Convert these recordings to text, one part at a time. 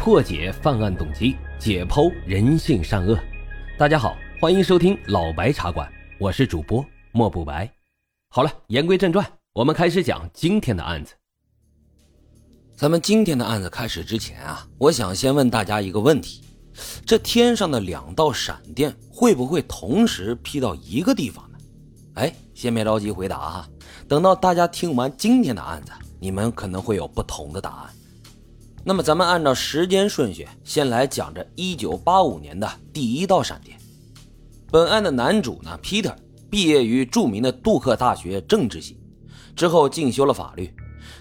破解犯案动机，解剖人性善恶。大家好，欢迎收听老白茶馆，我是主播莫不白。好了，言归正传，我们开始讲今天的案子。咱们今天的案子开始之前啊，我想先问大家一个问题：这天上的两道闪电会不会同时劈到一个地方呢？哎，先别着急回答啊，等到大家听完今天的案子，你们可能会有不同的答案。那么，咱们按照时间顺序，先来讲这1985年的第一道闪电。本案的男主呢，Peter 毕业于著名的杜克大学政治系，之后进修了法律，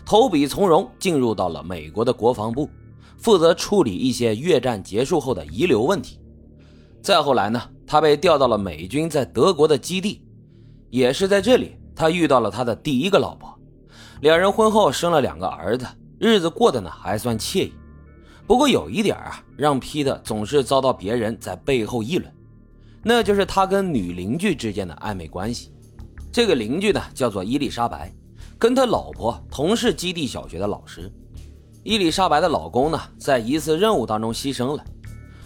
投笔从戎，进入到了美国的国防部，负责处理一些越战结束后的遗留问题。再后来呢，他被调到了美军在德国的基地，也是在这里，他遇到了他的第一个老婆，两人婚后生了两个儿子。日子过得呢还算惬意，不过有一点啊，让皮特总是遭到别人在背后议论，那就是他跟女邻居之间的暧昧关系。这个邻居呢叫做伊丽莎白，跟他老婆同是基地小学的老师。伊丽莎白的老公呢在一次任务当中牺牲了，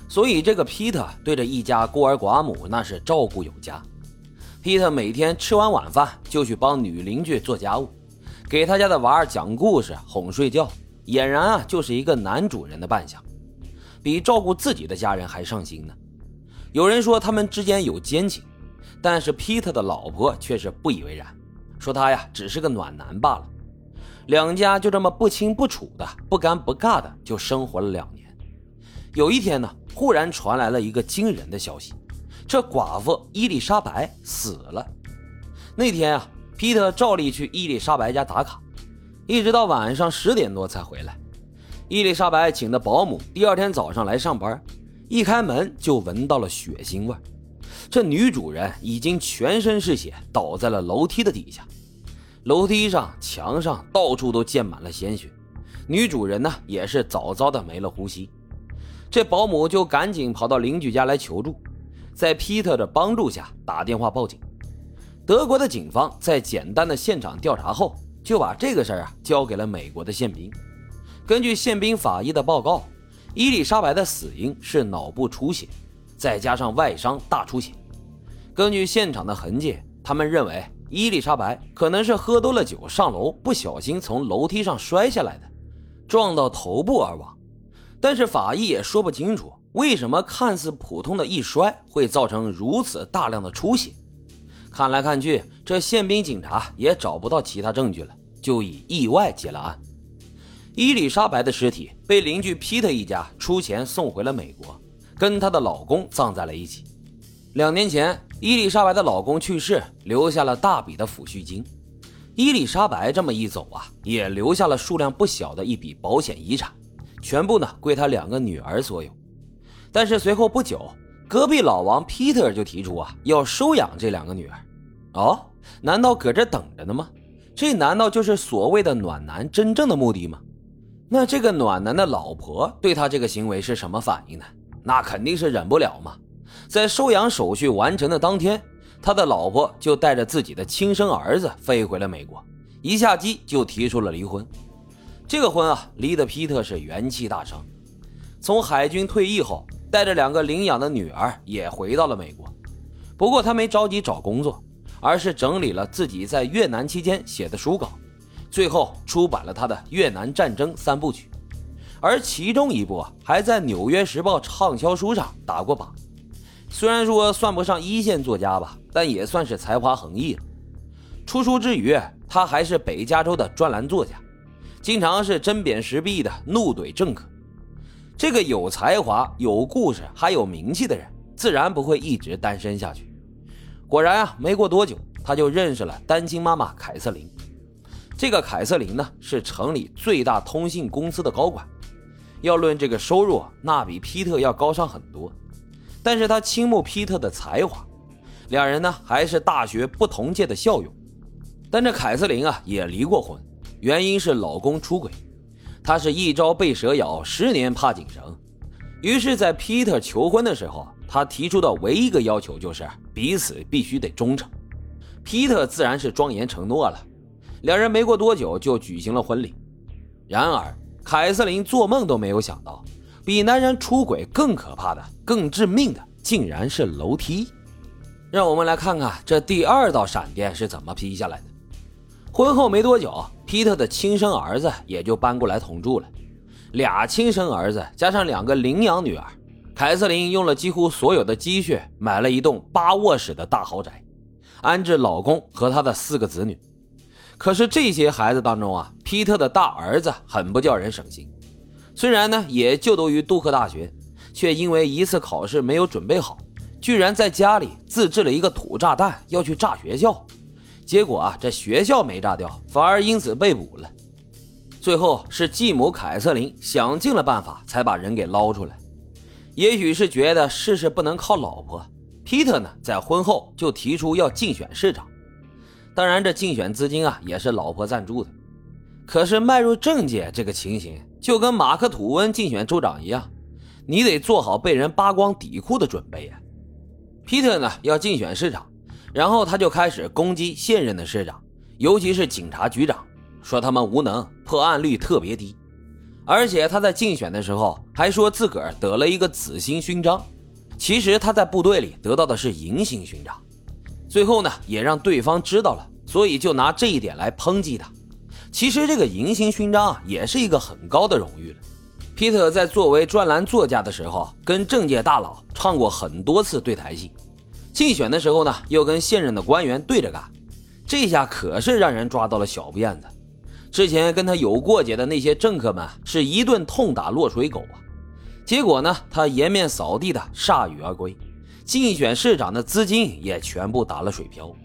所以这个皮特对着一家孤儿寡母那是照顾有加。皮特每天吃完晚饭就去帮女邻居做家务。给他家的娃儿讲故事、哄睡觉，俨然啊就是一个男主人的扮相，比照顾自己的家人还上心呢。有人说他们之间有奸情，但是皮特的老婆却是不以为然，说他呀只是个暖男罢了。两家就这么不清不楚的、不尴不尬的就生活了两年。有一天呢，忽然传来了一个惊人的消息：这寡妇伊丽莎白死了。那天啊。皮特照例去伊丽莎白家打卡，一直到晚上十点多才回来。伊丽莎白请的保姆第二天早上来上班，一开门就闻到了血腥味。这女主人已经全身是血，倒在了楼梯的底下。楼梯上、墙上到处都溅满了鲜血。女主人呢，也是早早的没了呼吸。这保姆就赶紧跑到邻居家来求助，在皮特的帮助下打电话报警。德国的警方在简单的现场调查后，就把这个事儿啊交给了美国的宪兵。根据宪兵法医的报告，伊丽莎白的死因是脑部出血，再加上外伤大出血。根据现场的痕迹，他们认为伊丽莎白可能是喝多了酒上楼，不小心从楼梯上摔下来的，撞到头部而亡。但是法医也说不清楚，为什么看似普通的一摔会造成如此大量的出血。看来看去，这宪兵警察也找不到其他证据了，就以意外结了案。伊丽莎白的尸体被邻居皮特一家出钱送回了美国，跟她的老公葬在了一起。两年前，伊丽莎白的老公去世，留下了大笔的抚恤金。伊丽莎白这么一走啊，也留下了数量不小的一笔保险遗产，全部呢归她两个女儿所有。但是随后不久，隔壁老王皮特就提出啊，要收养这两个女儿。哦，难道搁这等着呢吗？这难道就是所谓的暖男真正的目的吗？那这个暖男的老婆对他这个行为是什么反应呢？那肯定是忍不了嘛。在收养手续完成的当天，他的老婆就带着自己的亲生儿子飞回了美国，一下机就提出了离婚。这个婚啊，离得皮特是元气大伤。从海军退役后。带着两个领养的女儿也回到了美国，不过他没着急找工作，而是整理了自己在越南期间写的书稿，最后出版了他的《越南战争三部曲》，而其中一部还在《纽约时报》畅销书上打过榜。虽然说算不上一线作家吧，但也算是才华横溢了。出书之余，他还是北加州的专栏作家，经常是针砭时弊的怒怼政客。这个有才华、有故事还有名气的人，自然不会一直单身下去。果然啊，没过多久，他就认识了单亲妈妈凯瑟琳。这个凯瑟琳呢，是城里最大通信公司的高管，要论这个收入，那比皮特要高上很多。但是他倾慕皮特的才华，两人呢还是大学不同届的校友。但这凯瑟琳啊也离过婚，原因是老公出轨。他是一朝被蛇咬，十年怕井绳。于是，在皮特求婚的时候，他提出的唯一一个要求就是彼此必须得忠诚。皮特自然是庄严承诺了。两人没过多久就举行了婚礼。然而，凯瑟琳做梦都没有想到，比男人出轨更可怕的、更致命的，竟然是楼梯。让我们来看看这第二道闪电是怎么劈下来的。婚后没多久，皮特的亲生儿子也就搬过来同住了。俩亲生儿子加上两个领养女儿，凯瑟琳用了几乎所有的积蓄买了一栋八卧室的大豪宅，安置老公和他的四个子女。可是这些孩子当中啊，皮特的大儿子很不叫人省心。虽然呢也就读于杜克大学，却因为一次考试没有准备好，居然在家里自制了一个土炸弹要去炸学校。结果啊，这学校没炸掉，反而因此被捕了。最后是继母凯瑟琳想尽了办法才把人给捞出来。也许是觉得事事不能靠老婆，皮特呢在婚后就提出要竞选市长。当然，这竞选资金啊也是老婆赞助的。可是迈入政界这个情形，就跟马克吐温竞选州长一样，你得做好被人扒光底裤的准备呀。皮特呢要竞选市长。然后他就开始攻击现任的市长，尤其是警察局长，说他们无能，破案率特别低。而且他在竞选的时候还说自个儿得了一个紫星勋章，其实他在部队里得到的是银星勋章。最后呢，也让对方知道了，所以就拿这一点来抨击他。其实这个银星勋章啊，也是一个很高的荣誉了。皮特在作为专栏作家的时候，跟政界大佬唱过很多次对台戏。竞选的时候呢，又跟现任的官员对着干，这下可是让人抓到了小辫子。之前跟他有过节的那些政客们是一顿痛打落水狗啊，结果呢，他颜面扫地的铩羽而归，竞选市长的资金也全部打了水漂。